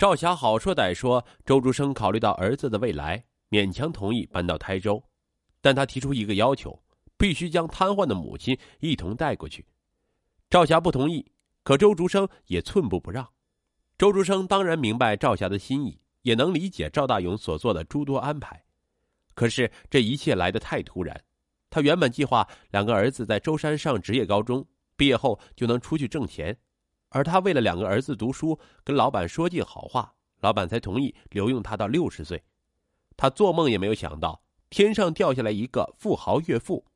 赵霞好说歹说，周竹生考虑到儿子的未来，勉强同意搬到台州，但他提出一个要求，必须将瘫痪的母亲一同带过去。赵霞不同意，可周竹生也寸步不让。周竹生当然明白赵霞的心意，也能理解赵大勇所做的诸多安排，可是这一切来得太突然。他原本计划两个儿子在舟山上职业高中，毕业后就能出去挣钱，而他为了两个儿子读书，跟老板说尽好话，老板才同意留用他到六十岁。他做梦也没有想到，天上掉下来一个富豪岳父，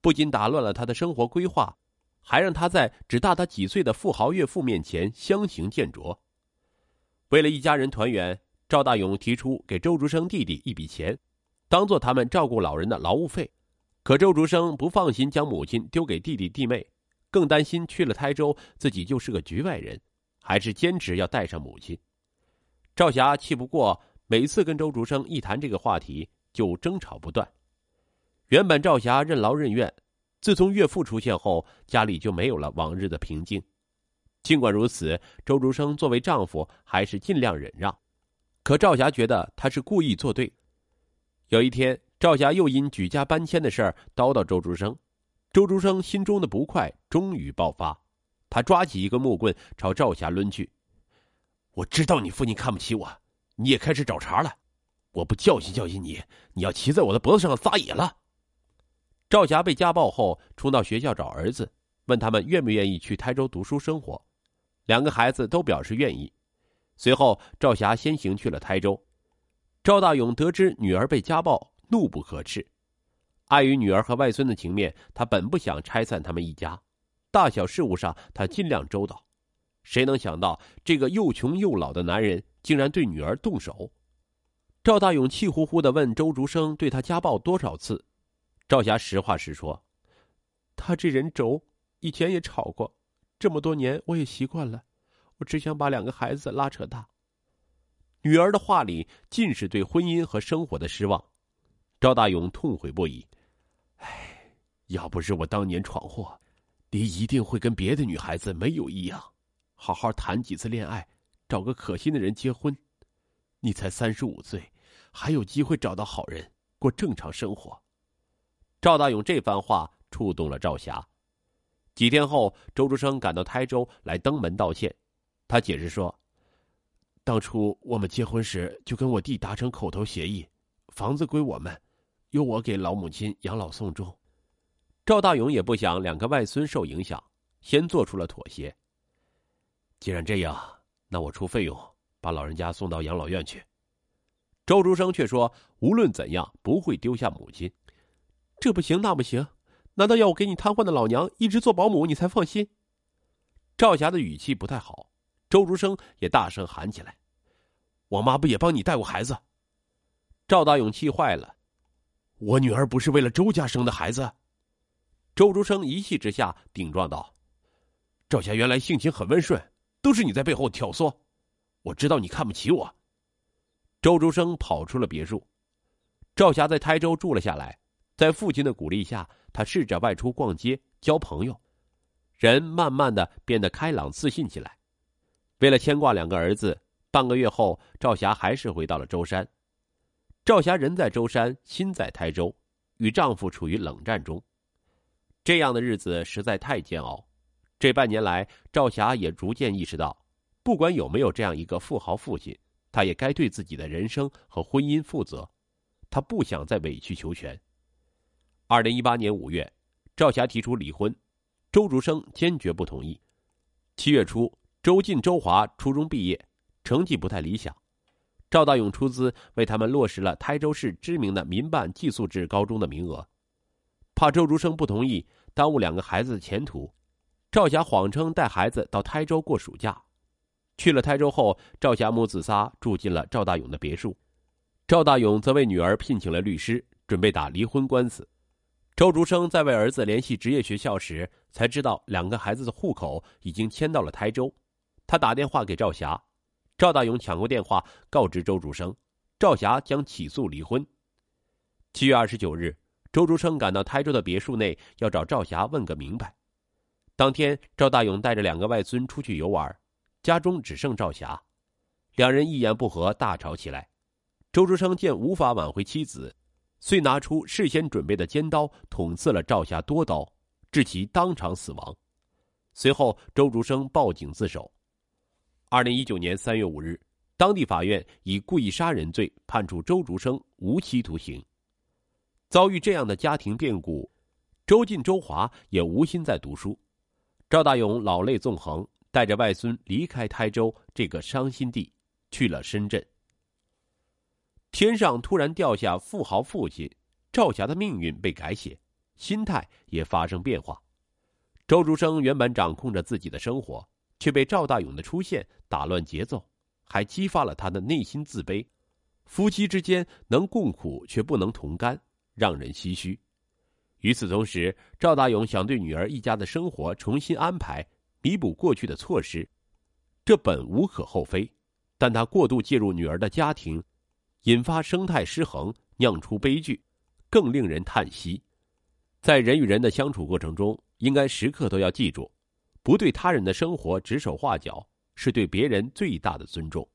不仅打乱了他的生活规划，还让他在只大他几岁的富豪岳父面前相形见绌。为了一家人团圆，赵大勇提出给周竹生弟弟一笔钱，当做他们照顾老人的劳务费。可周竹生不放心将母亲丢给弟弟弟妹，更担心去了台州自己就是个局外人，还是坚持要带上母亲。赵霞气不过，每次跟周竹生一谈这个话题就争吵不断。原本赵霞任劳任怨，自从岳父出现后，家里就没有了往日的平静。尽管如此，周竹生作为丈夫还是尽量忍让，可赵霞觉得他是故意作对。有一天。赵霞又因举家搬迁的事儿叨叨周竹生，周竹生心中的不快终于爆发，他抓起一根木棍朝赵霞抡去。我知道你父亲看不起我，你也开始找茬了，我不教训教训你，你要骑在我的脖子上撒野了。赵霞被家暴后，冲到学校找儿子，问他们愿不愿意去台州读书生活，两个孩子都表示愿意。随后，赵霞先行去了台州。赵大勇得知女儿被家暴。怒不可斥，碍于女儿和外孙的情面，他本不想拆散他们一家，大小事务上他尽量周到。谁能想到这个又穷又老的男人竟然对女儿动手？赵大勇气呼呼的问周竹生：“对他家暴多少次？”赵霞实话实说：“他这人轴，以前也吵过，这么多年我也习惯了。我只想把两个孩子拉扯大。”女儿的话里尽是对婚姻和生活的失望。赵大勇痛悔不已，要不是我当年闯祸，你一定会跟别的女孩子没有一样，好好谈几次恋爱，找个可心的人结婚。你才三十五岁，还有机会找到好人，过正常生活。赵大勇这番话触动了赵霞。几天后，周竹生赶到台州来登门道歉，他解释说：“当初我们结婚时就跟我弟达成口头协议，房子归我们。”由我给老母亲养老送终，赵大勇也不想两个外孙受影响，先做出了妥协。既然这样，那我出费用把老人家送到养老院去。周竹生却说：“无论怎样，不会丢下母亲。”这不行，那不行，难道要我给你瘫痪的老娘一直做保姆，你才放心？赵霞的语气不太好，周竹生也大声喊起来：“我妈不也帮你带过孩子？”赵大勇气坏了。我女儿不是为了周家生的孩子，周竹生一气之下顶撞道：“赵霞原来性情很温顺，都是你在背后挑唆。我知道你看不起我。”周竹生跑出了别墅，赵霞在台州住了下来。在父亲的鼓励下，他试着外出逛街、交朋友，人慢慢的变得开朗自信起来。为了牵挂两个儿子，半个月后，赵霞还是回到了舟山。赵霞人在舟山，心在台州，与丈夫处于冷战中。这样的日子实在太煎熬。这半年来，赵霞也逐渐意识到，不管有没有这样一个富豪父亲，她也该对自己的人生和婚姻负责。他不想再委曲求全。二零一八年五月，赵霞提出离婚，周竹生坚决不同意。七月初，周进、周华初中毕业，成绩不太理想。赵大勇出资为他们落实了台州市知名的民办寄宿制高中的名额，怕周竹生不同意，耽误两个孩子的前途，赵霞谎称带孩子到台州过暑假。去了台州后，赵霞母子仨住进了赵大勇的别墅，赵大勇则为女儿聘请了律师，准备打离婚官司。周竹生在为儿子联系职业学校时，才知道两个孩子的户口已经迁到了台州，他打电话给赵霞。赵大勇抢过电话，告知周竹生，赵霞将起诉离婚。七月二十九日，周竹生赶到台州的别墅内，要找赵霞问个明白。当天，赵大勇带着两个外孙出去游玩，家中只剩赵霞。两人一言不合大吵起来。周竹生见无法挽回妻子，遂拿出事先准备的尖刀捅刺了赵霞多刀，致其当场死亡。随后，周竹生报警自首。二零一九年三月五日，当地法院以故意杀人罪判处周竹生无期徒刑。遭遇这样的家庭变故，周进、周华也无心再读书。赵大勇老泪纵横，带着外孙离开台州这个伤心地，去了深圳。天上突然掉下富豪父亲，赵霞的命运被改写，心态也发生变化。周竹生原本掌控着自己的生活，却被赵大勇的出现打乱节奏，还激发了他的内心自卑。夫妻之间能共苦却不能同甘，让人唏嘘。与此同时，赵大勇想对女儿一家的生活重新安排，弥补过去的错失，这本无可厚非，但他过度介入女儿的家庭。引发生态失衡，酿出悲剧，更令人叹息。在人与人的相处过程中，应该时刻都要记住，不对他人的生活指手画脚，是对别人最大的尊重。